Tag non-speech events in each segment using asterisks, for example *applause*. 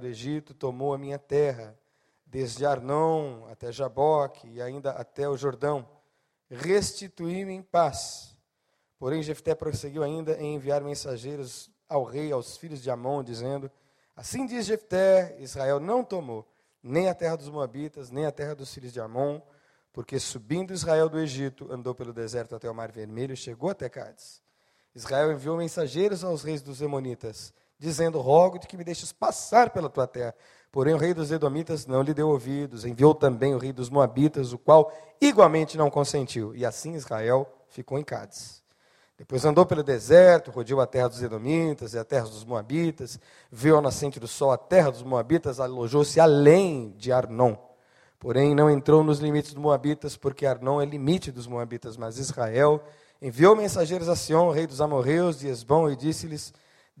do Egito tomou a minha terra, desde Arnon até Jaboque e ainda até o Jordão. Restituí-me em paz. Porém, Jefté prosseguiu ainda em enviar mensageiros ao rei, aos filhos de Amon, dizendo: Assim diz Jefté: Israel não tomou nem a terra dos Moabitas, nem a terra dos filhos de Amon, porque subindo Israel do Egito, andou pelo deserto até o Mar Vermelho e chegou até Cádiz. Israel enviou mensageiros aos reis dos Emonitas, dizendo: Rogo-te que me deixes passar pela tua terra. Porém, o rei dos Edomitas não lhe deu ouvidos. Enviou também o rei dos Moabitas, o qual igualmente não consentiu. E assim Israel ficou em Cádiz. Depois andou pelo deserto, rodeou a terra dos Edomitas e a terra dos Moabitas, viu a nascente do sol a terra dos Moabitas, alojou-se além de Arnon. Porém, não entrou nos limites dos Moabitas, porque Arnon é limite dos Moabitas, mas Israel enviou mensageiros a Sion, rei dos amorreus, de Esbom, e disse-lhes: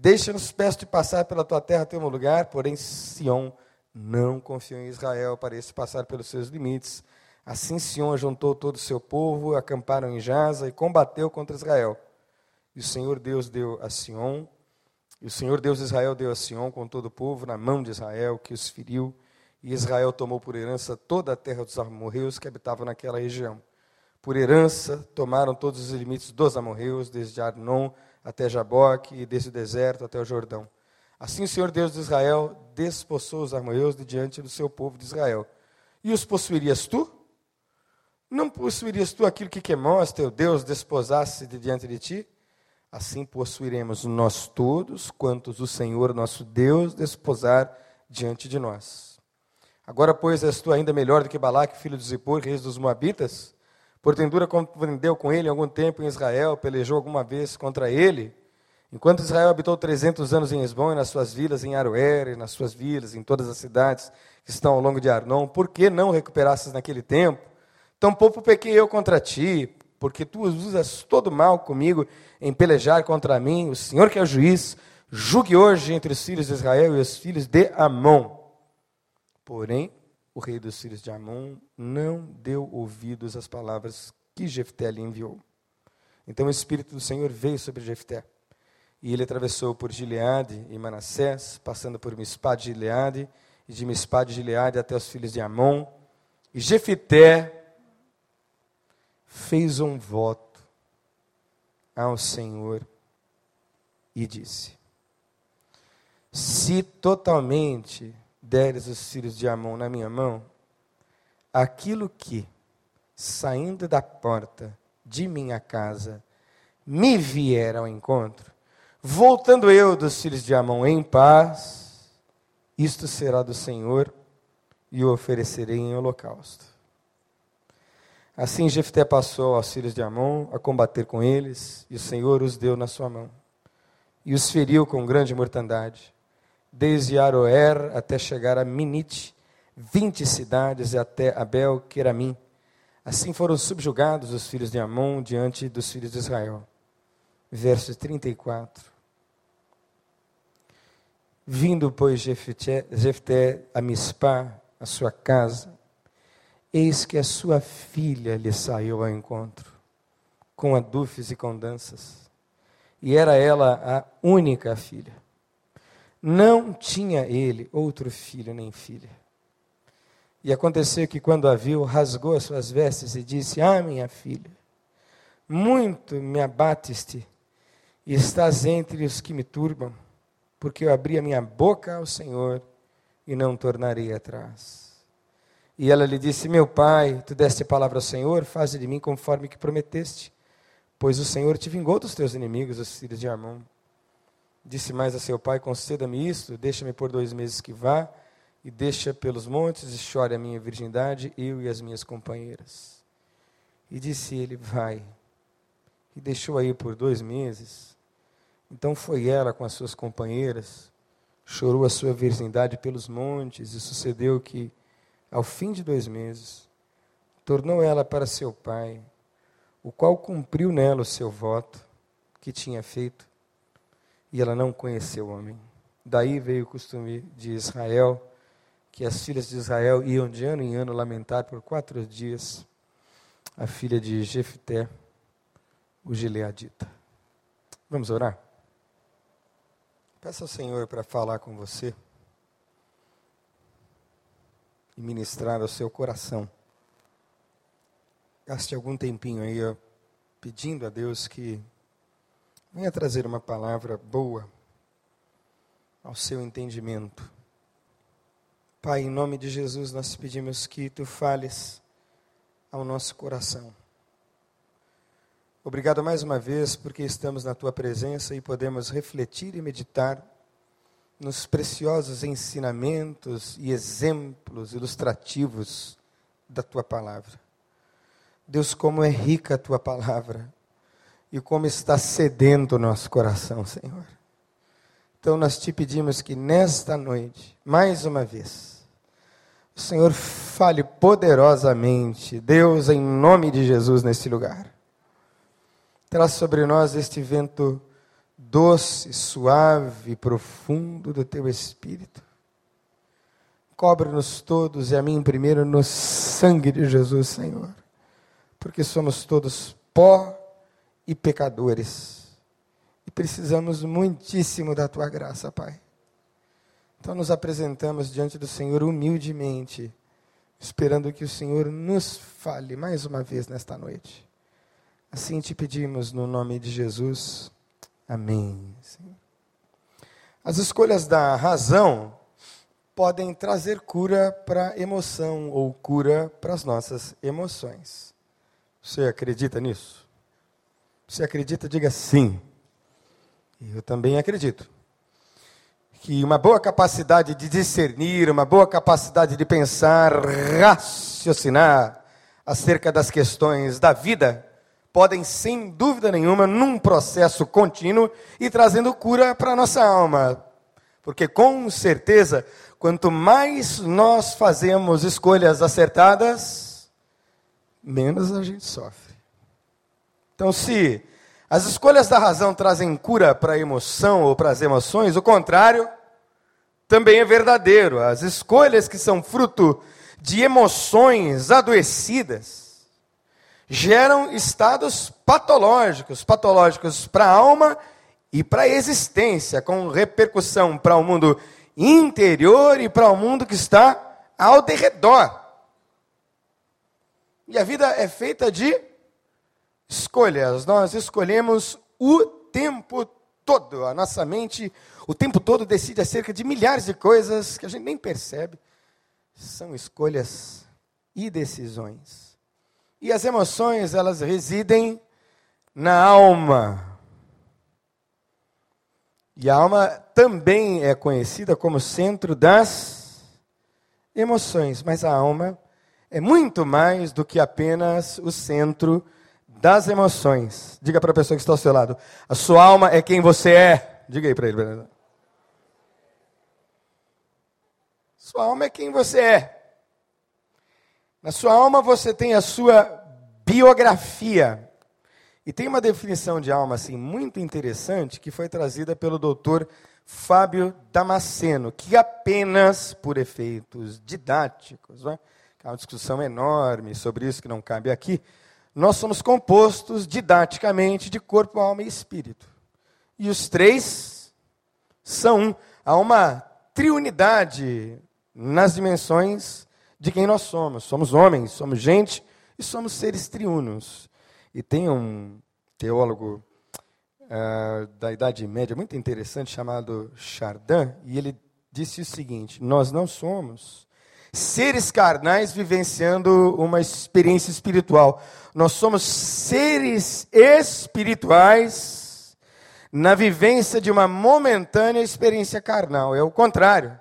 Deixa-nos, peço-te, passar pela tua terra, teu lugar. Porém, Sion não confiou em Israel para esse passar pelos seus limites. Assim, Sion juntou todo o seu povo, acamparam em Jaza e combateu contra Israel. E o Senhor Deus deu a Sion, e o Senhor Deus de Israel deu a Sion com todo o povo na mão de Israel, que os feriu. E Israel tomou por herança toda a terra dos amorreus que habitavam naquela região. Por herança, tomaram todos os limites dos amorreus, desde Arnon até Jaboque, e desde o deserto até o Jordão. Assim o Senhor Deus de Israel despossou os amorreus de diante do seu povo de Israel. E os possuirias tu? Não possuirias tu aquilo que Quemós, teu Deus, desposasse de diante de ti? Assim possuiremos nós todos, quantos o Senhor nosso Deus desposar diante de nós. Agora, pois, és tu ainda melhor do que Balaque, filho de Zippor, rei dos Moabitas? Porventura compreendeu com ele algum tempo em Israel, pelejou alguma vez contra ele? Enquanto Israel habitou 300 anos em Esbom e nas suas vilas, em Aroer e nas suas vilas, em todas as cidades que estão ao longo de Arnon, por que não recuperasses naquele tempo? Tampouco pequei eu contra ti, porque tu usas todo mal comigo em pelejar contra mim. O Senhor que é o juiz, julgue hoje entre os filhos de Israel e os filhos de Amon. Porém, o rei dos filhos de Amon não deu ouvidos às palavras que Jefté lhe enviou. Então o Espírito do Senhor veio sobre Jefté. E ele atravessou por Gileade e Manassés, passando por Mispá de Gileade, e de Mispá de Gileade até os filhos de Amon. E Jefté fez um voto ao Senhor e disse: Se totalmente deres os filhos de Amon na minha mão, aquilo que, saindo da porta de minha casa, me vier ao encontro, voltando eu dos filhos de Amon em paz, isto será do Senhor e o oferecerei em holocausto. Assim Jefté passou aos filhos de Amon a combater com eles, e o Senhor os deu na sua mão. E os feriu com grande mortandade desde Aroer até chegar a Minite, vinte cidades e até Abel Queramim. Assim foram subjugados os filhos de Amon diante dos filhos de Israel. Verso 34. Vindo, pois, Jefté a Mispá, a sua casa, eis que a sua filha lhe saiu ao encontro, com adufes e com danças. E era ela a única filha. Não tinha ele outro filho nem filha. E aconteceu que, quando a viu, rasgou as suas vestes e disse: Ah, minha filha, muito me abateste e estás entre os que me turbam, porque eu abri a minha boca ao Senhor e não tornarei atrás. E ela lhe disse: Meu pai, tu deste a palavra ao Senhor, faze de mim conforme que prometeste, pois o Senhor te vingou dos teus inimigos, os filhos de Amon. Disse mais a seu pai: Conceda-me isto, deixa-me por dois meses que vá, e deixa pelos montes e chore a minha virgindade, eu e as minhas companheiras. E disse ele: Vai. E deixou aí por dois meses. Então foi ela com as suas companheiras, chorou a sua virgindade pelos montes, e sucedeu que, ao fim de dois meses, tornou ela para seu pai, o qual cumpriu nela o seu voto que tinha feito e ela não conheceu o homem. Daí veio o costume de Israel, que as filhas de Israel iam de ano em ano lamentar por quatro dias a filha de Jefté, o Gileadita. Vamos orar? Peça ao Senhor para falar com você. e ministrar ao seu coração. Gaste algum tempinho aí ó, pedindo a Deus que venha trazer uma palavra boa ao seu entendimento. Pai, em nome de Jesus, nós pedimos que tu fales ao nosso coração. Obrigado mais uma vez porque estamos na tua presença e podemos refletir e meditar nos preciosos ensinamentos e exemplos ilustrativos da tua palavra. Deus, como é rica a tua palavra e como está sedento o nosso coração, Senhor. Então nós te pedimos que nesta noite, mais uma vez, o Senhor fale poderosamente, Deus, em nome de Jesus, nesse lugar. Traz sobre nós este vento doce, suave, profundo do teu espírito. Cobre-nos todos e a mim primeiro no sangue de Jesus, Senhor, porque somos todos pó e pecadores e precisamos muitíssimo da tua graça, Pai. Então nos apresentamos diante do Senhor humildemente, esperando que o Senhor nos fale mais uma vez nesta noite. Assim te pedimos no nome de Jesus. Amém. As escolhas da razão podem trazer cura para a emoção ou cura para as nossas emoções. Você acredita nisso? Você acredita? Diga sim. Eu também acredito. Que uma boa capacidade de discernir, uma boa capacidade de pensar, raciocinar acerca das questões da vida, podem, sem dúvida nenhuma, num processo contínuo e trazendo cura para a nossa alma. Porque, com certeza, quanto mais nós fazemos escolhas acertadas, menos a gente sofre. Então, se as escolhas da razão trazem cura para a emoção ou para as emoções, o contrário também é verdadeiro. As escolhas que são fruto de emoções adoecidas, geram estados patológicos, patológicos para a alma e para a existência, com repercussão para o mundo interior e para o mundo que está ao derredor. E a vida é feita de escolhas. Nós escolhemos o tempo todo. A nossa mente, o tempo todo, decide acerca de milhares de coisas que a gente nem percebe. São escolhas e decisões. E as emoções, elas residem na alma. E a alma também é conhecida como centro das emoções, mas a alma é muito mais do que apenas o centro das emoções. Diga para a pessoa que está ao seu lado: a sua alma é quem você é. Diga aí para ele. Sua alma é quem você é. Na sua alma você tem a sua biografia. E tem uma definição de alma assim muito interessante que foi trazida pelo doutor Fábio Damasceno, que apenas por efeitos didáticos, né, é uma discussão enorme sobre isso que não cabe aqui, nós somos compostos didaticamente de corpo, alma e espírito. E os três são um. Há uma triunidade nas dimensões de quem nós somos. Somos homens, somos gente e somos seres triunos. E tem um teólogo uh, da Idade Média muito interessante chamado Chardin, e ele disse o seguinte: Nós não somos seres carnais vivenciando uma experiência espiritual. Nós somos seres espirituais na vivência de uma momentânea experiência carnal. É o contrário.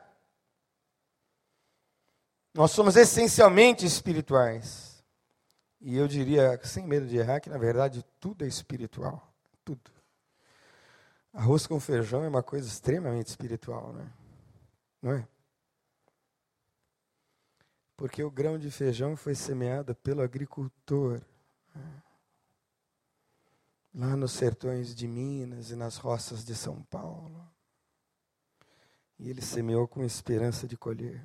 Nós somos essencialmente espirituais. E eu diria, sem medo de errar, que na verdade tudo é espiritual. Tudo. Arroz com feijão é uma coisa extremamente espiritual, né? não é? Porque o grão de feijão foi semeado pelo agricultor. Lá nos sertões de Minas e nas roças de São Paulo. E ele semeou com esperança de colher.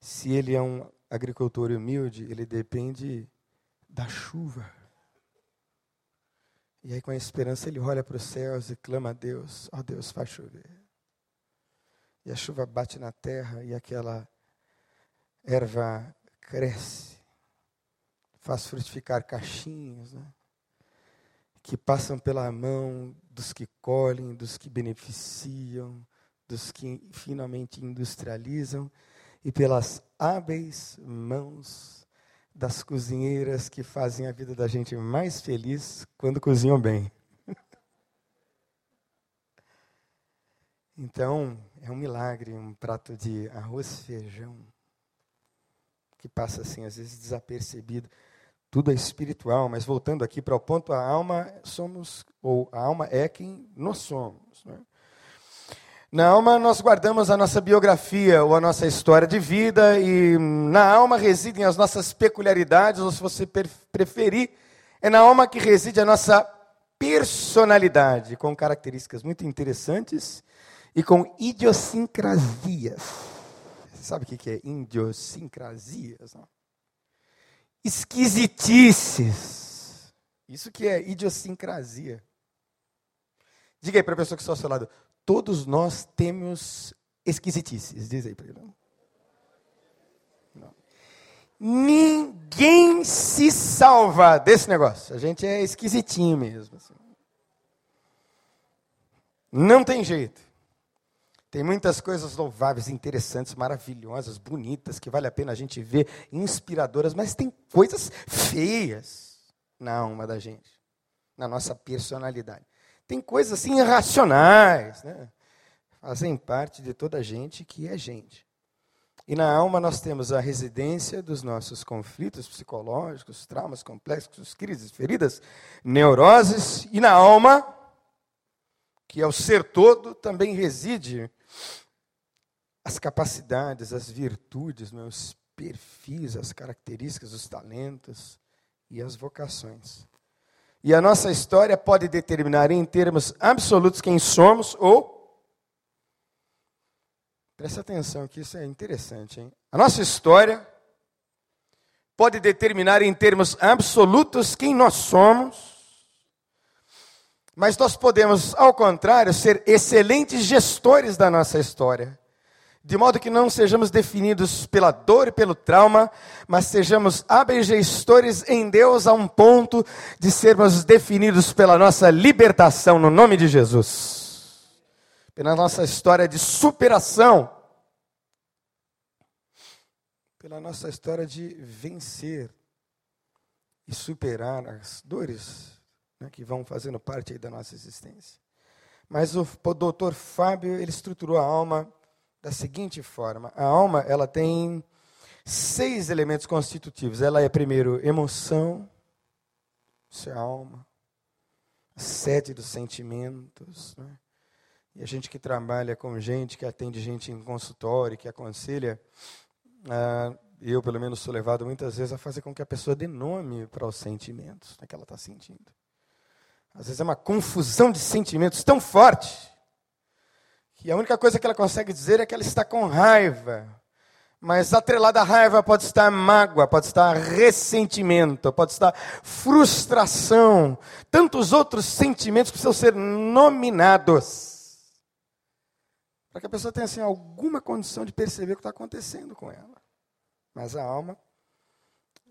Se ele é um agricultor humilde, ele depende da chuva. E aí, com a esperança, ele olha para os céus e clama a Deus: Ó oh, Deus, faz chover. E a chuva bate na terra e aquela erva cresce, faz frutificar caixinhas, né? que passam pela mão dos que colhem, dos que beneficiam, dos que finalmente industrializam e pelas hábeis mãos das cozinheiras que fazem a vida da gente mais feliz quando cozinham bem. *laughs* Então, é um milagre um prato de arroz feijão que passa assim às vezes desapercebido. Tudo é espiritual, mas voltando aqui para o ponto, a alma somos ou a alma é quem nós somos. Né? Na alma nós guardamos a nossa biografia ou a nossa história de vida e na alma residem as nossas peculiaridades, ou se você preferir, é na alma que reside a nossa personalidade, com características muito interessantes e com idiosincrasias. Sabe o que é idiosincrasias? Esquisitices. Isso que é idiosincrasia. Diga aí para a pessoa que está ao seu lado. Todos nós temos esquisitices. Diz aí para ele. Ninguém se salva desse negócio. A gente é esquisitinho mesmo. Assim. Não tem jeito. Tem muitas coisas louváveis, interessantes, maravilhosas, bonitas, que vale a pena a gente ver, inspiradoras, mas tem coisas feias na alma da gente, na nossa personalidade. Tem coisas assim irracionais, né? Fazem parte de toda a gente que é gente. E na alma nós temos a residência dos nossos conflitos psicológicos, traumas complexos, crises, feridas, neuroses. E na alma, que é o ser todo, também reside as capacidades, as virtudes, os perfis, as características, os talentos e as vocações. E a nossa história pode determinar em termos absolutos quem somos ou. Presta atenção que isso é interessante, hein? A nossa história pode determinar em termos absolutos quem nós somos, mas nós podemos, ao contrário, ser excelentes gestores da nossa história de modo que não sejamos definidos pela dor e pelo trauma, mas sejamos hábeis gestores em Deus a um ponto de sermos definidos pela nossa libertação no nome de Jesus. Pela nossa história de superação. Pela nossa história de vencer e superar as dores né, que vão fazendo parte da nossa existência. Mas o, doutor Fábio, ele estruturou a alma da seguinte forma: a alma ela tem seis elementos constitutivos. Ela é primeiro emoção, isso é a alma, sede dos sentimentos. Né? E a gente que trabalha com gente, que atende gente em consultório, que aconselha, ah, eu pelo menos sou levado muitas vezes a fazer com que a pessoa dê nome para os sentimentos né, que ela está sentindo. Às vezes é uma confusão de sentimentos tão forte que a única coisa que ela consegue dizer é que ela está com raiva. Mas atrelada à raiva pode estar mágoa, pode estar ressentimento, pode estar frustração, tantos outros sentimentos precisam ser nominados. Para que a pessoa tenha assim, alguma condição de perceber o que está acontecendo com ela. Mas a alma,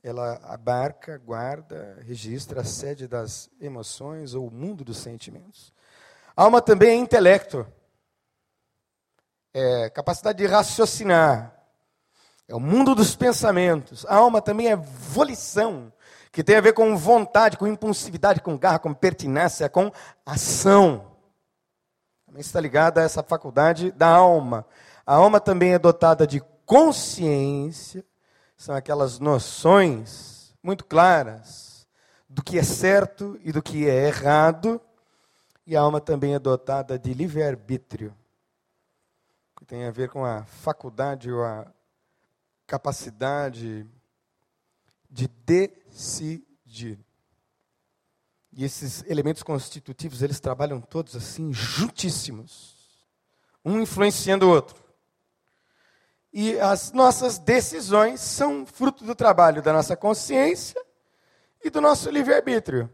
ela abarca, guarda, registra a sede das emoções ou o mundo dos sentimentos. Alma também é intelecto é capacidade de raciocinar, é o mundo dos pensamentos. A alma também é volição, que tem a ver com vontade, com impulsividade, com garra, com pertinácia, com ação. Também está ligada a essa faculdade da alma. A alma também é dotada de consciência, são aquelas noções muito claras do que é certo e do que é errado. E a alma também é dotada de livre-arbítrio tem a ver com a faculdade ou a capacidade de decidir. E esses elementos constitutivos, eles trabalham todos assim, juntíssimos, um influenciando o outro. E as nossas decisões são fruto do trabalho da nossa consciência e do nosso livre-arbítrio.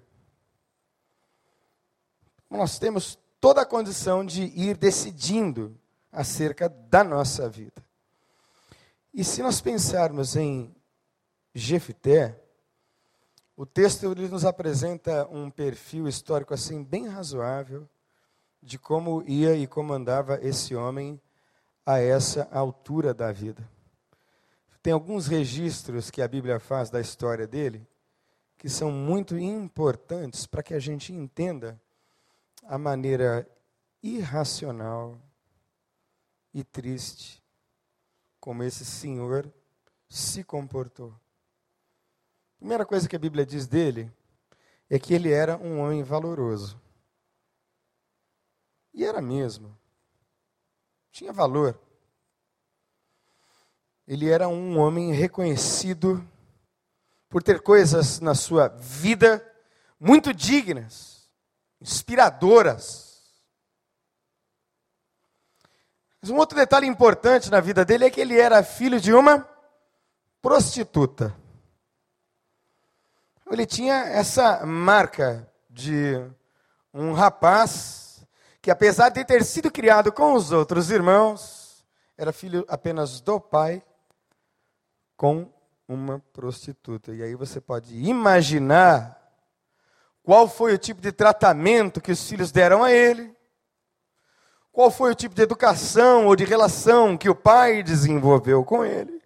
Nós temos toda a condição de ir decidindo acerca da nossa vida. E se nós pensarmos em Jefité, o texto ele nos apresenta um perfil histórico assim bem razoável de como ia e comandava esse homem a essa altura da vida. Tem alguns registros que a Bíblia faz da história dele que são muito importantes para que a gente entenda a maneira irracional e triste como esse senhor se comportou. A primeira coisa que a Bíblia diz dele é que ele era um homem valoroso. E era mesmo. Tinha valor. Ele era um homem reconhecido por ter coisas na sua vida muito dignas, inspiradoras. Mas um outro detalhe importante na vida dele é que ele era filho de uma prostituta. Ele tinha essa marca de um rapaz que, apesar de ter sido criado com os outros irmãos, era filho apenas do pai com uma prostituta. E aí você pode imaginar qual foi o tipo de tratamento que os filhos deram a ele qual foi o tipo de educação ou de relação que o pai desenvolveu com ele?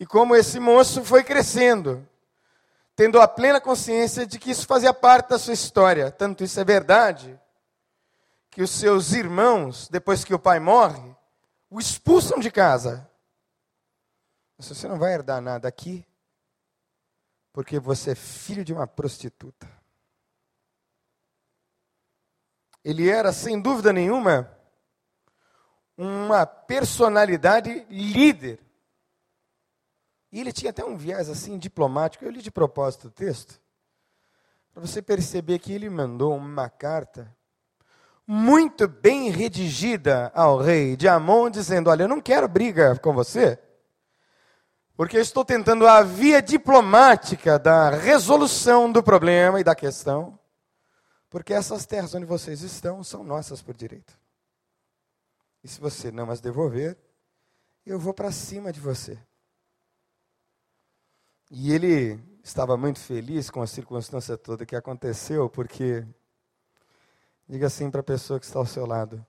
E como esse moço foi crescendo, tendo a plena consciência de que isso fazia parte da sua história. Tanto isso é verdade, que os seus irmãos, depois que o pai morre, o expulsam de casa. Você não vai herdar nada aqui, porque você é filho de uma prostituta. Ele era, sem dúvida nenhuma, uma personalidade líder. E ele tinha até um viés assim diplomático. Eu li de propósito o texto, para você perceber que ele mandou uma carta muito bem redigida ao rei de Amon, dizendo: Olha, eu não quero briga com você, porque eu estou tentando a via diplomática da resolução do problema e da questão. Porque essas terras onde vocês estão são nossas por direito. E se você não as devolver, eu vou para cima de você. E ele estava muito feliz com a circunstância toda que aconteceu, porque, diga assim para a pessoa que está ao seu lado: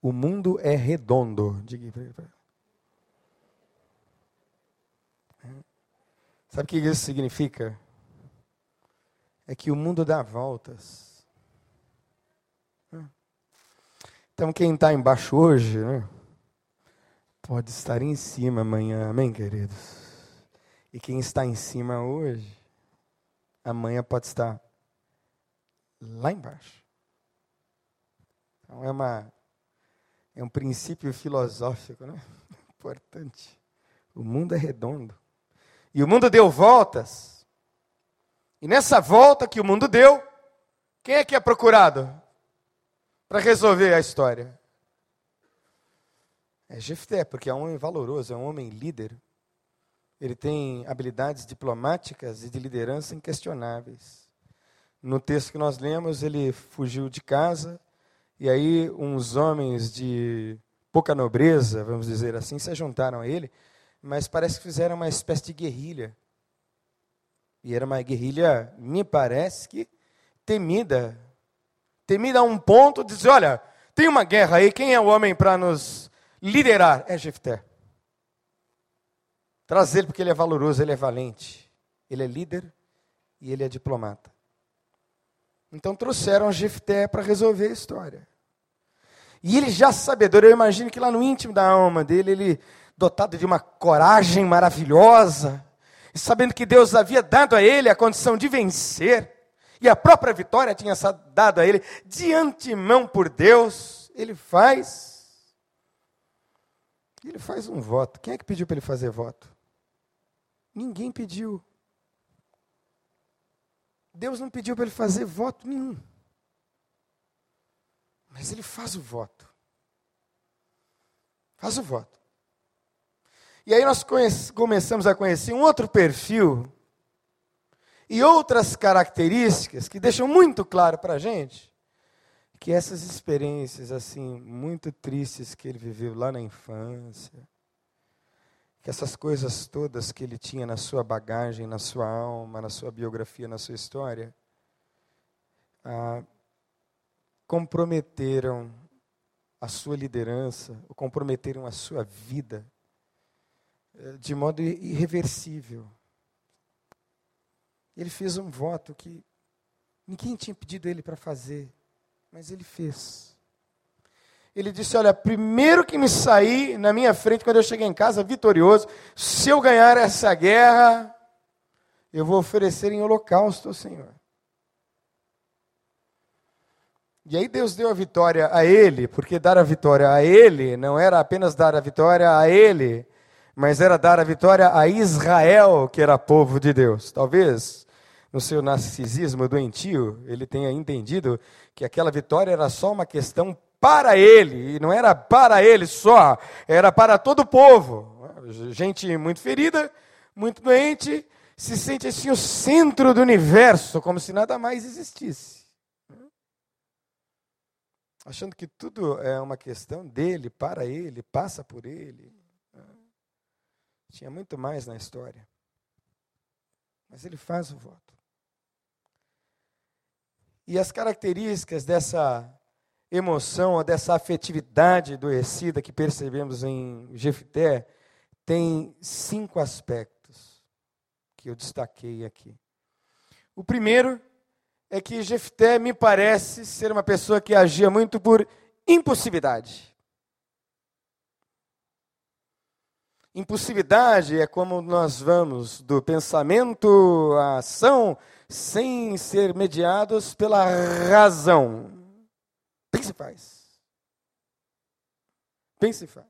o mundo é redondo. Diga para. Sabe o que isso significa? É que o mundo dá voltas. Então, quem está embaixo hoje, né, pode estar em cima amanhã, amém, queridos? E quem está em cima hoje, amanhã pode estar lá embaixo. Então, é, uma, é um princípio filosófico né? *laughs* importante. O mundo é redondo. E o mundo deu voltas. E nessa volta que o mundo deu, quem é que é procurado? para resolver a história? É Jefté, porque é um homem valoroso, é um homem líder. Ele tem habilidades diplomáticas e de liderança inquestionáveis. No texto que nós lemos, ele fugiu de casa, e aí uns homens de pouca nobreza, vamos dizer assim, se juntaram a ele, mas parece que fizeram uma espécie de guerrilha. E era uma guerrilha, me parece que temida temida a um ponto de dizer: olha, tem uma guerra aí, quem é o homem para nos liderar? É Jefté. Traz ele porque ele é valoroso, ele é valente, ele é líder e ele é diplomata. Então trouxeram Jefté para resolver a história. E ele já sabedor, eu imagino que lá no íntimo da alma dele, ele dotado de uma coragem maravilhosa, e sabendo que Deus havia dado a ele a condição de vencer, e a própria vitória tinha sido dada a ele de antemão por Deus, ele faz. Ele faz um voto. Quem é que pediu para ele fazer voto? Ninguém pediu. Deus não pediu para ele fazer voto nenhum. Mas ele faz o voto. Faz o voto. E aí nós começamos a conhecer um outro perfil e outras características que deixam muito claro para a gente que essas experiências assim muito tristes que ele viveu lá na infância, que essas coisas todas que ele tinha na sua bagagem, na sua alma, na sua biografia, na sua história, ah, comprometeram a sua liderança, comprometeram a sua vida eh, de modo irreversível. Ele fez um voto que ninguém tinha pedido ele para fazer, mas ele fez. Ele disse: Olha, primeiro que me sair na minha frente, quando eu cheguei em casa vitorioso, se eu ganhar essa guerra, eu vou oferecer em holocausto ao Senhor. E aí Deus deu a vitória a ele, porque dar a vitória a ele não era apenas dar a vitória a ele, mas era dar a vitória a Israel, que era povo de Deus. Talvez no seu narcisismo doentio, ele tenha entendido que aquela vitória era só uma questão para ele, e não era para ele só, era para todo o povo. Gente muito ferida, muito doente, se sente assim o centro do universo, como se nada mais existisse achando que tudo é uma questão dele, para ele, passa por ele. Tinha muito mais na história. Mas ele faz o voto. E as características dessa emoção, dessa afetividade adoecida que percebemos em Jefté, tem cinco aspectos que eu destaquei aqui. O primeiro é que Jefté me parece ser uma pessoa que agia muito por impulsividade. Impulsividade é como nós vamos do pensamento à ação sem ser mediados pela razão. Pense e faz. Pense e faz.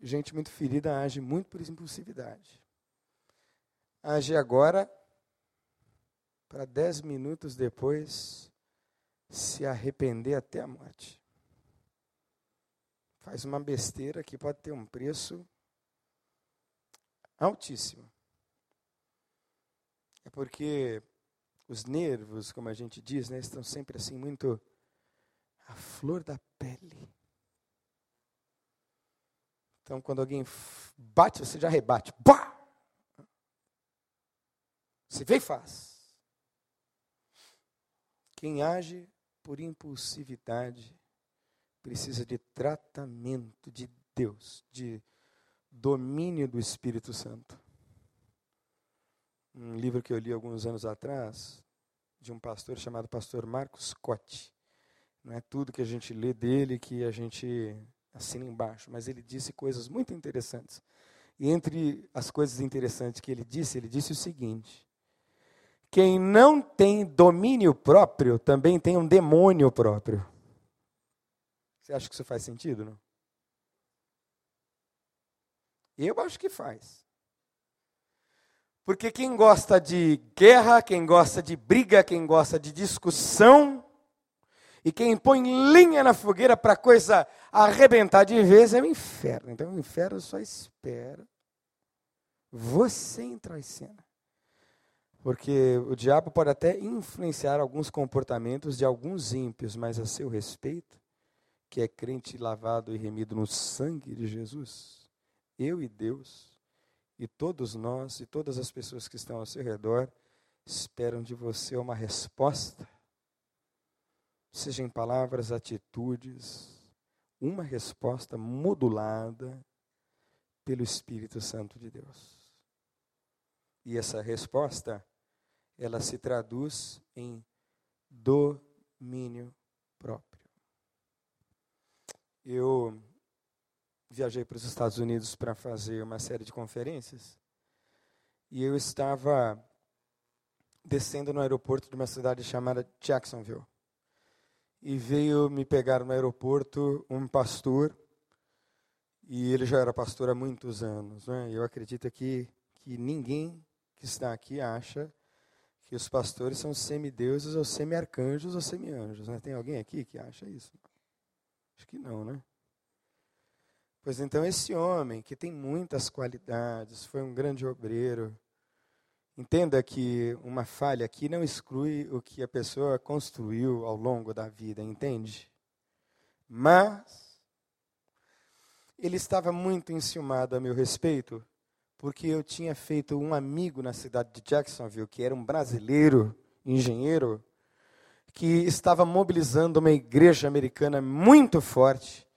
Gente muito ferida age muito por impulsividade. Age agora para dez minutos depois se arrepender até a morte. Faz uma besteira que pode ter um preço altíssimo. É porque os nervos, como a gente diz, né, estão sempre assim muito à flor da pele. Então, quando alguém bate, você já rebate. Bah! Você vem e faz. Quem age por impulsividade precisa de tratamento de Deus, de domínio do Espírito Santo. Um livro que eu li alguns anos atrás, de um pastor chamado pastor Marcos Scott. Não é tudo que a gente lê dele que a gente assina embaixo, mas ele disse coisas muito interessantes. E entre as coisas interessantes que ele disse, ele disse o seguinte: quem não tem domínio próprio também tem um demônio próprio. Você acha que isso faz sentido, não? Eu acho que faz. Porque quem gosta de guerra, quem gosta de briga, quem gosta de discussão, e quem põe linha na fogueira para a coisa arrebentar de vez é o inferno. Então o inferno só espera você entrar em cena. Porque o diabo pode até influenciar alguns comportamentos de alguns ímpios, mas a seu respeito, que é crente lavado e remido no sangue de Jesus, eu e Deus, e todos nós e todas as pessoas que estão ao seu redor, esperam de você uma resposta, seja em palavras, atitudes, uma resposta modulada pelo Espírito Santo de Deus. E essa resposta ela se traduz em domínio próprio. Eu viajei para os Estados Unidos para fazer uma série de conferências e eu estava descendo no aeroporto de uma cidade chamada Jacksonville. E veio me pegar no aeroporto um pastor, e ele já era pastor há muitos anos. Né? Eu acredito que, que ninguém que está aqui acha que os pastores são semideuses ou semi-arcanjos ou semi-anjos. Né? Tem alguém aqui que acha isso? Acho que não, né? Pois então, esse homem, que tem muitas qualidades, foi um grande obreiro. Entenda que uma falha aqui não exclui o que a pessoa construiu ao longo da vida, entende? Mas ele estava muito enciumado a meu respeito, porque eu tinha feito um amigo na cidade de Jacksonville, que era um brasileiro, engenheiro, que estava mobilizando uma igreja americana muito forte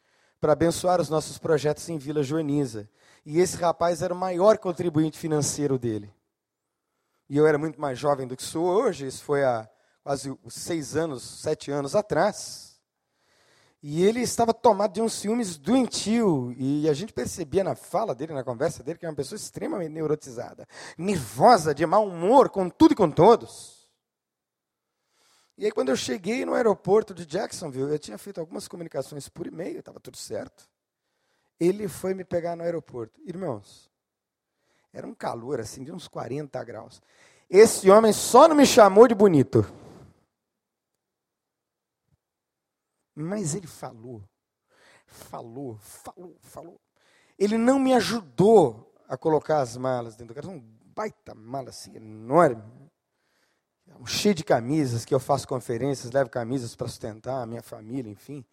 para abençoar os nossos projetos em Vila Joaniza. E esse rapaz era o maior contribuinte financeiro dele. E eu era muito mais jovem do que sou hoje, isso foi há quase seis anos, sete anos atrás. E ele estava tomado de um ciúmes doentio. E a gente percebia na fala dele, na conversa dele, que era uma pessoa extremamente neurotizada, nervosa, de mau humor com tudo e com todos. E aí, quando eu cheguei no aeroporto de Jacksonville, eu tinha feito algumas comunicações por e-mail, estava tudo certo. Ele foi me pegar no aeroporto. Irmãos, era um calor assim, de uns 40 graus. Esse homem só não me chamou de bonito. Mas ele falou, falou, falou, falou. Ele não me ajudou a colocar as malas dentro do carro. Um baita mala assim, enorme. Um cheio de camisas, que eu faço conferências, levo camisas para sustentar a minha família, enfim.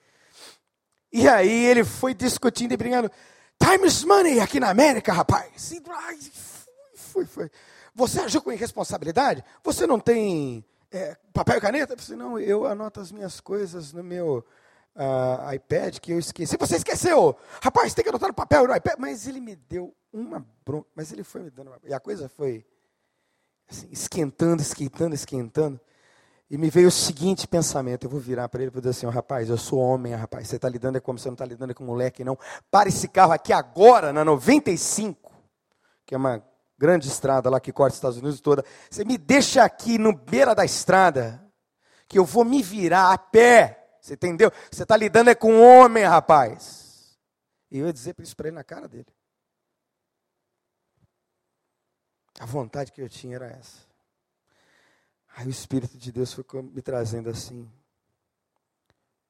E aí ele foi discutindo e brigando. Times money aqui na América, rapaz. E, foi, foi. Você agiu com irresponsabilidade? Você não tem é, papel e caneta? Eu não, eu anoto as minhas coisas no meu uh, iPad que eu esqueci. Você esqueceu! Rapaz, tem que anotar no papel e no iPad. Mas ele me deu uma bronca. Mas ele foi me dando uma... E a coisa foi assim, esquentando, esquentando, esquentando. E me veio o seguinte pensamento: eu vou virar para ele e vou dizer assim, oh, rapaz, eu sou homem, rapaz, você está lidando é como você não está lidando é com moleque, não. Para esse carro aqui agora, na 95, que é uma grande estrada lá que corta os Estados Unidos toda. Você me deixa aqui no beira da estrada, que eu vou me virar a pé. Você entendeu? Você está lidando é com homem, rapaz. E eu ia dizer isso para ele na cara dele. A vontade que eu tinha era essa. Aí o Espírito de Deus foi me trazendo assim: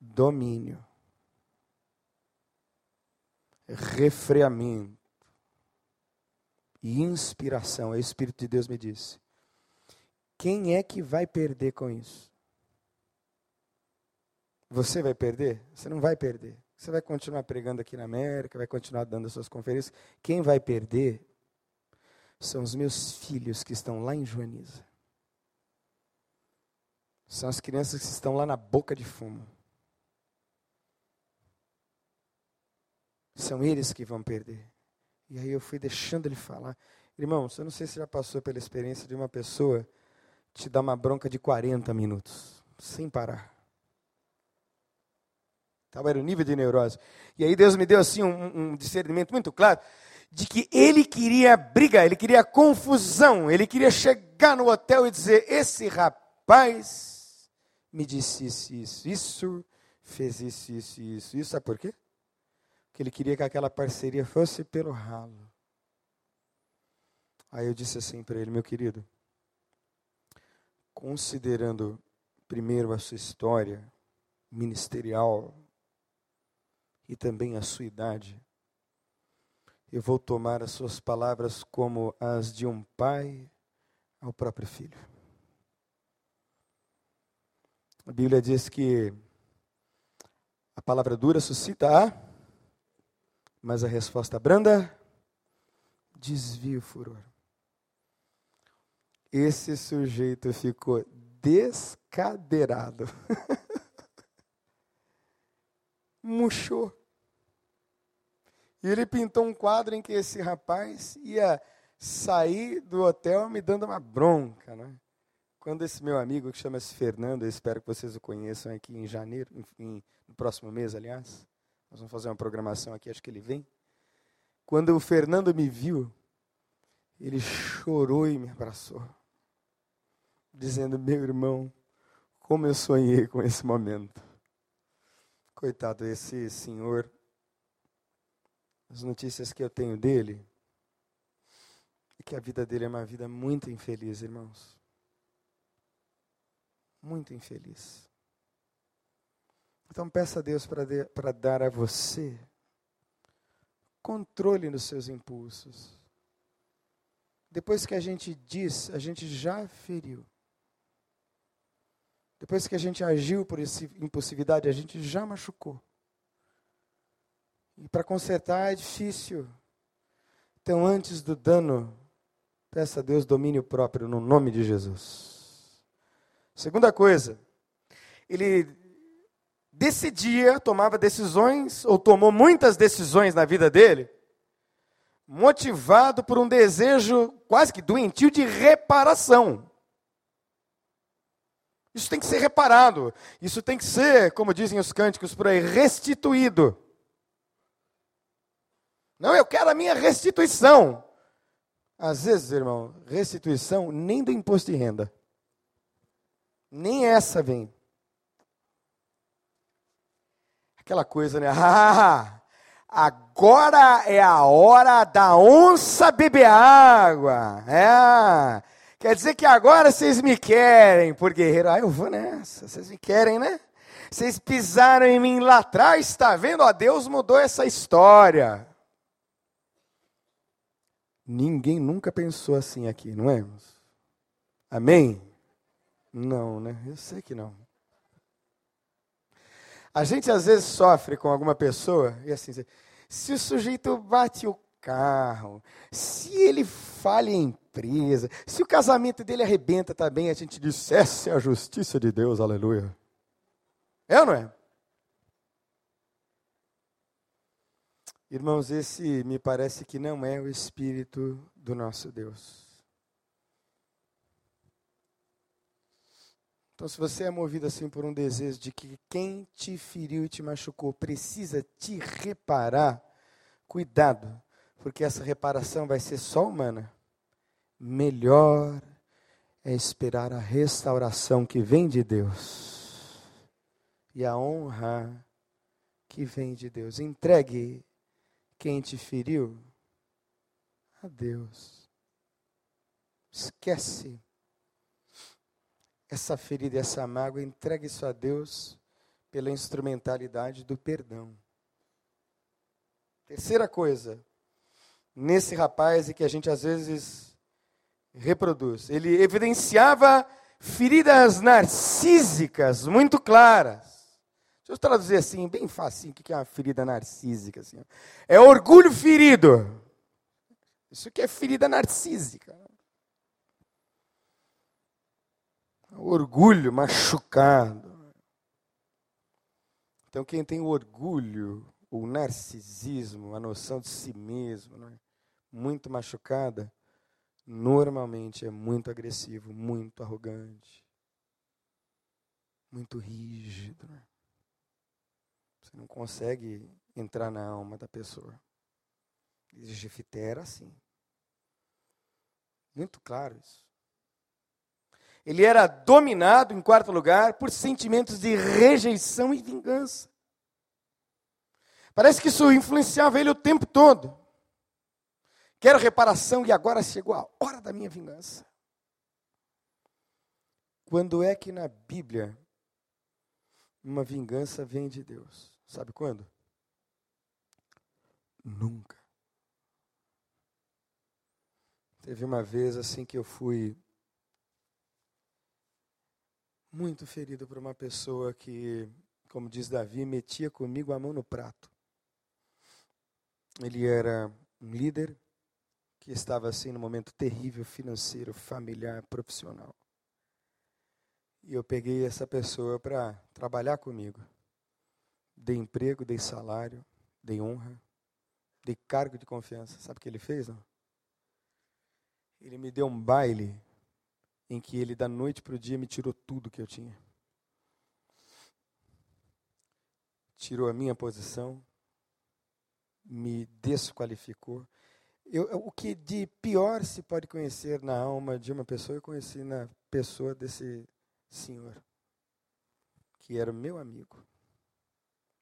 domínio, refreamento e inspiração. Aí o Espírito de Deus me disse: quem é que vai perder com isso? Você vai perder? Você não vai perder. Você vai continuar pregando aqui na América, vai continuar dando as suas conferências. Quem vai perder são os meus filhos que estão lá em Joaniza. São as crianças que estão lá na boca de fumo. São eles que vão perder. E aí eu fui deixando ele falar. Irmãos, eu não sei se já passou pela experiência de uma pessoa te dar uma bronca de 40 minutos, sem parar. Tal era o nível de neurose. E aí Deus me deu assim um, um discernimento muito claro de que ele queria briga, ele queria confusão, ele queria chegar no hotel e dizer: esse rapaz me disse isso, isso, isso, fez isso, isso, isso, isso. Sabe por quê? Porque ele queria que aquela parceria fosse pelo ralo. Aí eu disse assim para ele, meu querido, considerando primeiro a sua história ministerial e também a sua idade, eu vou tomar as suas palavras como as de um pai ao próprio filho. A Bíblia diz que a palavra dura suscita a, mas a resposta branda desvia o furor. Esse sujeito ficou descadeirado. *laughs* Murchou. E ele pintou um quadro em que esse rapaz ia sair do hotel me dando uma bronca, né? Quando esse meu amigo, que chama-se Fernando, eu espero que vocês o conheçam aqui em janeiro, enfim, no próximo mês, aliás, nós vamos fazer uma programação aqui, acho que ele vem. Quando o Fernando me viu, ele chorou e me abraçou, dizendo: Meu irmão, como eu sonhei com esse momento. Coitado, esse senhor, as notícias que eu tenho dele, é que a vida dele é uma vida muito infeliz, irmãos muito infeliz. Então peça a Deus para dar a você controle nos seus impulsos. Depois que a gente diz, a gente já feriu. Depois que a gente agiu por impulsividade, a gente já machucou. E para consertar é difícil. Então, antes do dano, peça a Deus domínio próprio no nome de Jesus. Segunda coisa, ele decidia, tomava decisões, ou tomou muitas decisões na vida dele, motivado por um desejo quase que doentio de reparação. Isso tem que ser reparado. Isso tem que ser, como dizem os cânticos por aí, restituído. Não, eu quero a minha restituição. Às vezes, irmão, restituição nem do imposto de renda. Nem essa vem. Aquela coisa, né? *laughs* Ah, agora é a hora da onça beber água. É. Quer dizer que agora vocês me querem, por guerreiro. Ah, eu vou nessa. Vocês me querem, né? Vocês pisaram em mim lá atrás, está vendo? Ó, Deus mudou essa história. Ninguém nunca pensou assim aqui, não é? Amém? Não, né? Eu sei que não. A gente às vezes sofre com alguma pessoa e assim, se o sujeito bate o carro, se ele falha em empresa, se o casamento dele arrebenta também, a gente diz, essa é a justiça de Deus, aleluia. É ou não é? Irmãos, esse me parece que não é o espírito do nosso Deus. Então, se você é movido assim por um desejo de que quem te feriu e te machucou precisa te reparar, cuidado, porque essa reparação vai ser só humana. Melhor é esperar a restauração que vem de Deus e a honra que vem de Deus. Entregue quem te feriu a Deus. Esquece essa ferida, essa mágoa, entregue isso a Deus pela instrumentalidade do perdão. Terceira coisa, nesse rapaz e que a gente às vezes reproduz, ele evidenciava feridas narcísicas muito claras. Deixa eu traduzir assim, bem fácil, o que é uma ferida narcísica? Assim? É orgulho ferido. Isso que é ferida narcísica. Orgulho machucado. Então, quem tem orgulho, o narcisismo, a noção de si mesmo, né, muito machucada, normalmente é muito agressivo, muito arrogante, muito rígido. Né? Você não consegue entrar na alma da pessoa. Jefité era assim. Muito claro isso. Ele era dominado, em quarto lugar, por sentimentos de rejeição e vingança. Parece que isso influenciava ele o tempo todo. Quero reparação e agora chegou a hora da minha vingança. Quando é que na Bíblia uma vingança vem de Deus? Sabe quando? Nunca. Teve uma vez assim que eu fui muito ferido por uma pessoa que, como diz Davi, metia comigo a mão no prato. Ele era um líder que estava assim num momento terrível financeiro, familiar, profissional. E eu peguei essa pessoa para trabalhar comigo. Dei emprego, dei salário, dei honra, dei cargo de confiança. Sabe o que ele fez? Não? Ele me deu um baile em que ele, da noite para o dia, me tirou tudo que eu tinha. Tirou a minha posição, me desqualificou. Eu, o que de pior se pode conhecer na alma de uma pessoa, eu conheci na pessoa desse senhor, que era meu amigo.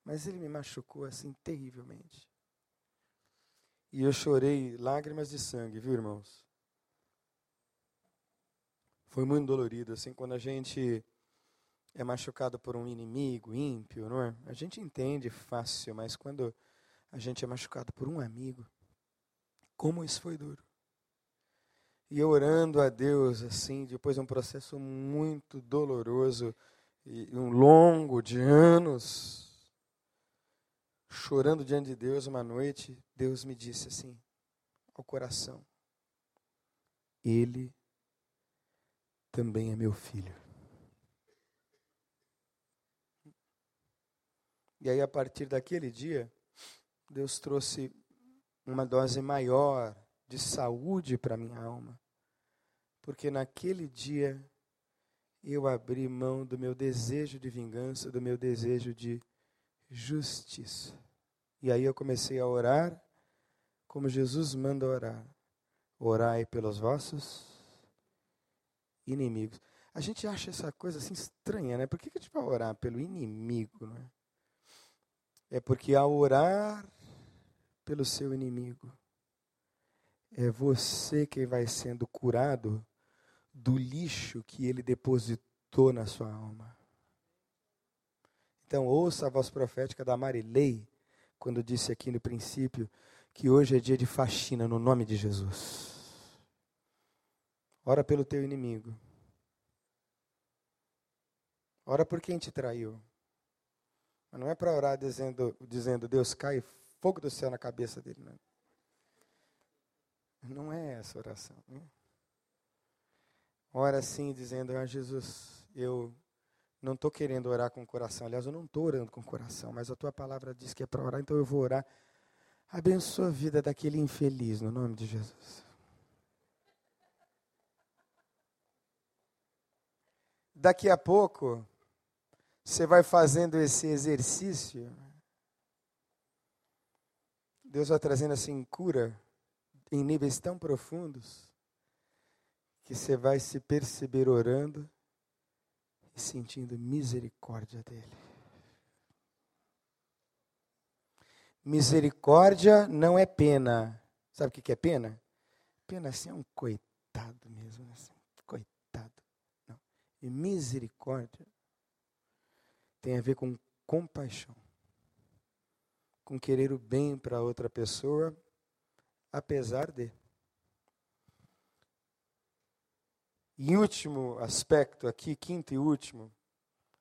Mas ele me machucou assim terrivelmente. E eu chorei lágrimas de sangue, viu, irmãos? Foi muito dolorido, assim, quando a gente é machucado por um inimigo ímpio, não é? A gente entende fácil, mas quando a gente é machucado por um amigo, como isso foi duro. E eu orando a Deus, assim, depois de um processo muito doloroso e um longo de anos, chorando diante de Deus uma noite, Deus me disse assim, ao coração: Ele também é meu filho. E aí, a partir daquele dia, Deus trouxe uma dose maior de saúde para minha alma, porque naquele dia eu abri mão do meu desejo de vingança, do meu desejo de justiça. E aí eu comecei a orar como Jesus manda orar. Orai pelos vossos inimigos. A gente acha essa coisa assim estranha, né? Por que, que a gente vai orar pelo inimigo, né? É porque ao orar pelo seu inimigo, é você que vai sendo curado do lixo que ele depositou na sua alma. Então, ouça a voz profética da Marilei, quando disse aqui no princípio que hoje é dia de faxina no nome de Jesus. Ora pelo teu inimigo. Ora por quem te traiu. Mas não é para orar dizendo, dizendo, Deus cai fogo do céu na cabeça dele. Não, não é essa oração. Né? Ora sim, dizendo, ah, Jesus, eu não estou querendo orar com o coração. Aliás, eu não estou orando com o coração, mas a tua palavra diz que é para orar, então eu vou orar. Abençoa a vida daquele infeliz, no nome de Jesus. Daqui a pouco, você vai fazendo esse exercício. Deus vai trazendo assim cura em níveis tão profundos que você vai se perceber orando sentindo misericórdia dele. Misericórdia não é pena. Sabe o que é pena? Pena assim é um coitado mesmo, né? assim, coitado. Não. E misericórdia tem a ver com compaixão, com querer o bem para outra pessoa, apesar de. E último aspecto aqui, quinto e último,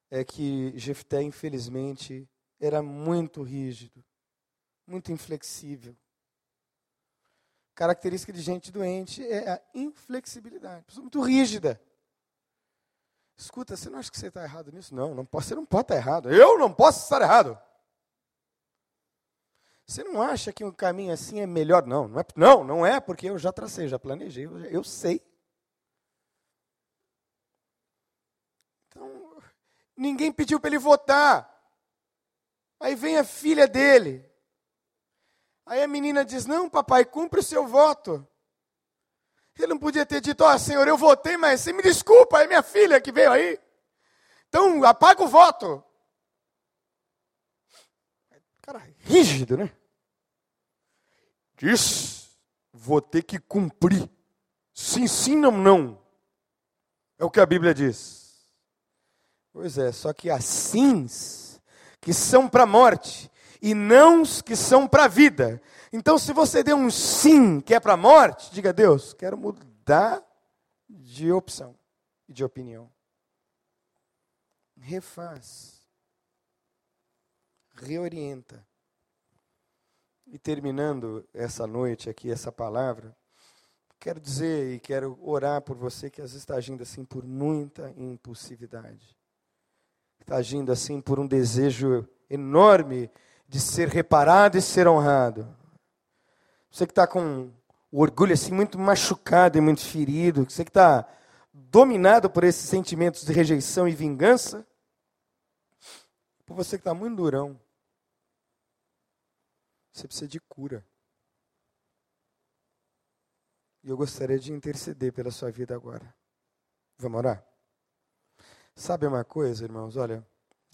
é que Jefté, infelizmente, era muito rígido, muito inflexível. Característica de gente doente é a inflexibilidade, pessoa muito rígida. Escuta, você não acha que você está errado nisso? Não, não pode, você não pode estar errado. Eu não posso estar errado. Você não acha que um caminho assim é melhor? Não, não é, não, não é porque eu já tracei, já planejei, eu sei. Então, ninguém pediu para ele votar. Aí vem a filha dele. Aí a menina diz: Não, papai, cumpre o seu voto. Ele não podia ter dito, ó oh, Senhor, eu votei, mas você me desculpa, é minha filha que veio aí. Então, apaga o voto. Cara, rígido, né? Diz, vou ter que cumprir. Sim, sim, não, não. É o que a Bíblia diz. Pois é, só que assim que são para a morte e não os que são para a vida. Então, se você deu um sim que é para a morte, diga a Deus, quero mudar de opção e de opinião. Refaz. Reorienta. E terminando essa noite aqui, essa palavra, quero dizer e quero orar por você que às vezes está agindo assim por muita impulsividade. Está agindo assim por um desejo enorme de ser reparado e ser honrado. Você que está com o orgulho assim muito machucado e muito ferido, você que está dominado por esses sentimentos de rejeição e vingança, por você que está muito durão, você precisa de cura. E eu gostaria de interceder pela sua vida agora. Vamos orar? Sabe uma coisa, irmãos? Olha,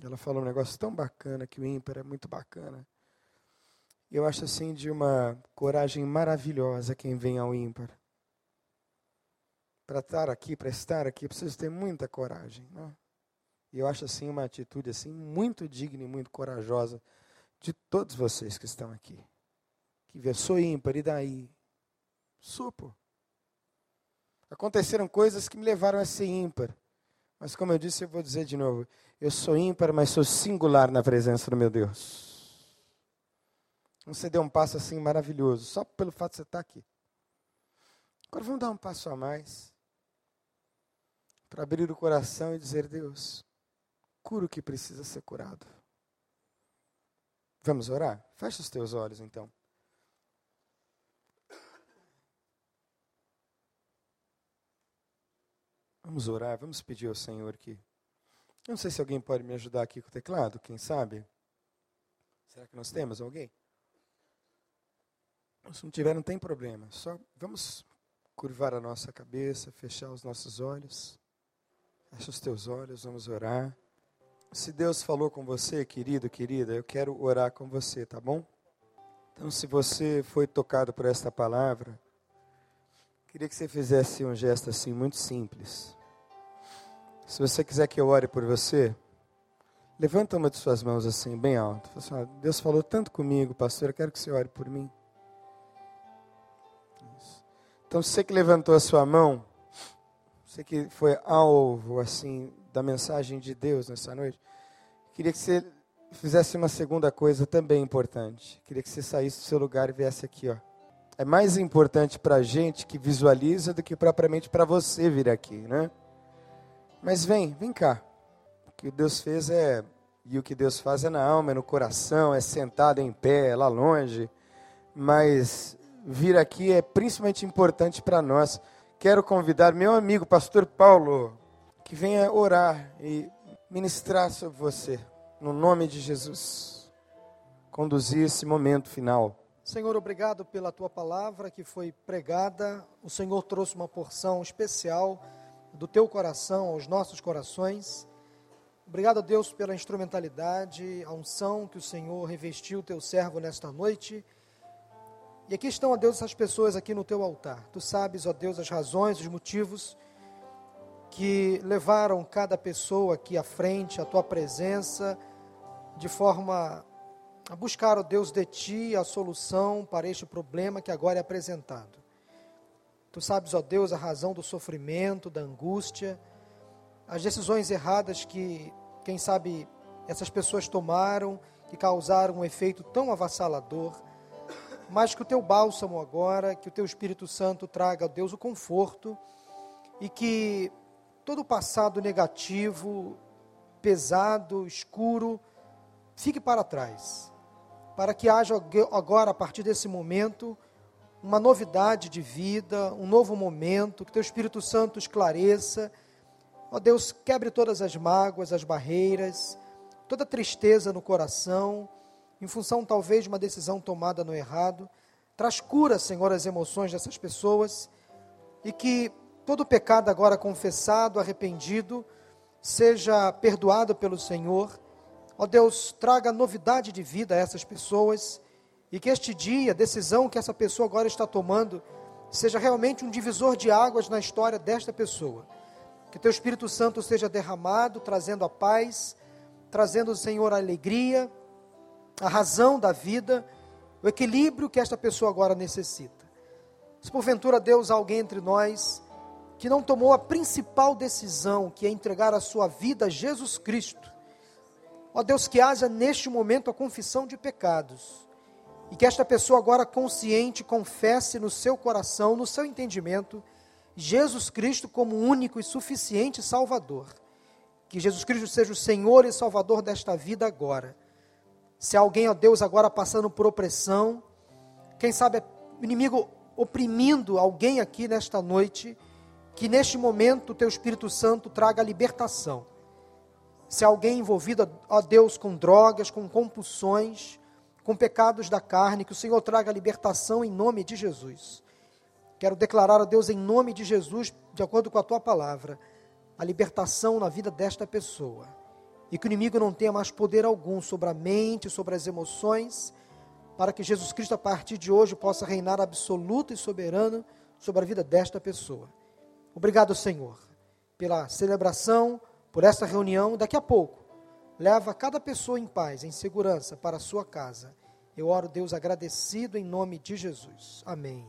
ela falou um negócio tão bacana que o ímpar é muito bacana. Eu acho assim de uma coragem maravilhosa quem vem ao ímpar. Para estar aqui, para estar aqui, preciso ter muita coragem. Né? E eu acho assim uma atitude assim muito digna e muito corajosa de todos vocês que estão aqui. Que vê, sou ímpar, e daí? Supo. Aconteceram coisas que me levaram a ser ímpar. Mas como eu disse, eu vou dizer de novo. Eu sou ímpar, mas sou singular na presença do meu Deus. Você deu um passo assim maravilhoso, só pelo fato de você estar aqui. Agora vamos dar um passo a mais. Para abrir o coração e dizer: Deus, cura o que precisa ser curado. Vamos orar? Feche os teus olhos então. Vamos orar, vamos pedir ao Senhor que. Eu não sei se alguém pode me ajudar aqui com o teclado, quem sabe? Será que nós temos alguém? Se não tiver, não tem problema. Só vamos curvar a nossa cabeça, fechar os nossos olhos. Fecha os teus olhos, vamos orar. Se Deus falou com você, querido, querida, eu quero orar com você, tá bom? Então, se você foi tocado por esta palavra, queria que você fizesse um gesto assim muito simples. Se você quiser que eu ore por você, levanta uma de suas mãos assim, bem alto. Assim, ó, Deus falou tanto comigo, pastor, eu quero que você ore por mim. Então, você que levantou a sua mão, você que foi alvo assim da mensagem de Deus nessa noite, queria que você fizesse uma segunda coisa também importante. Queria que você saísse do seu lugar e viesse aqui, ó. É mais importante para a gente que visualiza do que propriamente para você vir aqui, né? Mas vem, vem cá. O que Deus fez é e o que Deus faz é na alma, é no coração, é sentado em pé, é lá longe. Mas vir aqui é principalmente importante para nós. Quero convidar meu amigo, pastor Paulo, que venha orar e ministrar sobre você, no nome de Jesus. Conduzir esse momento final. Senhor, obrigado pela tua palavra que foi pregada. O Senhor trouxe uma porção especial do teu coração aos nossos corações. Obrigado Deus pela instrumentalidade, a unção que o Senhor revestiu o teu servo nesta noite. E aqui estão, ó Deus, essas pessoas aqui no teu altar. Tu sabes, ó Deus, as razões, os motivos que levaram cada pessoa aqui à frente, à tua presença, de forma a buscar, ó Deus, de ti a solução para este problema que agora é apresentado. Tu sabes, ó Deus, a razão do sofrimento, da angústia, as decisões erradas que, quem sabe, essas pessoas tomaram, que causaram um efeito tão avassalador, mas que o teu bálsamo agora, que o teu Espírito Santo traga, ó Deus, o conforto e que todo o passado negativo, pesado, escuro, fique para trás. Para que haja agora, a partir desse momento, uma novidade de vida, um novo momento, que teu Espírito Santo esclareça. Ó Deus, quebre todas as mágoas, as barreiras, toda tristeza no coração, em função talvez de uma decisão tomada no errado. Traz cura, Senhor, às emoções dessas pessoas e que todo pecado agora confessado, arrependido, seja perdoado pelo Senhor. Ó Deus, traga novidade de vida a essas pessoas e que este dia, a decisão que essa pessoa agora está tomando, seja realmente um divisor de águas na história desta pessoa. Que teu Espírito Santo seja derramado, trazendo a paz, trazendo, Senhor, a alegria, a razão da vida, o equilíbrio que esta pessoa agora necessita. Se porventura, Deus, há alguém entre nós que não tomou a principal decisão, que é entregar a sua vida a Jesus Cristo. Ó Deus, que haja neste momento a confissão de pecados. E que esta pessoa agora consciente confesse no seu coração, no seu entendimento, Jesus Cristo como único e suficiente Salvador. Que Jesus Cristo seja o Senhor e Salvador desta vida agora. Se alguém, ó Deus, agora passando por opressão, quem sabe o inimigo oprimindo alguém aqui nesta noite, que neste momento o teu Espírito Santo traga libertação. Se alguém envolvido, ó Deus, com drogas, com compulsões, com pecados da carne, que o Senhor traga libertação em nome de Jesus. Quero declarar a Deus em nome de Jesus, de acordo com a tua palavra, a libertação na vida desta pessoa. E que o inimigo não tenha mais poder algum sobre a mente, sobre as emoções, para que Jesus Cristo, a partir de hoje, possa reinar absoluto e soberano sobre a vida desta pessoa. Obrigado, Senhor, pela celebração, por esta reunião. Daqui a pouco, leva cada pessoa em paz, em segurança, para a sua casa. Eu oro, Deus, agradecido em nome de Jesus. Amém.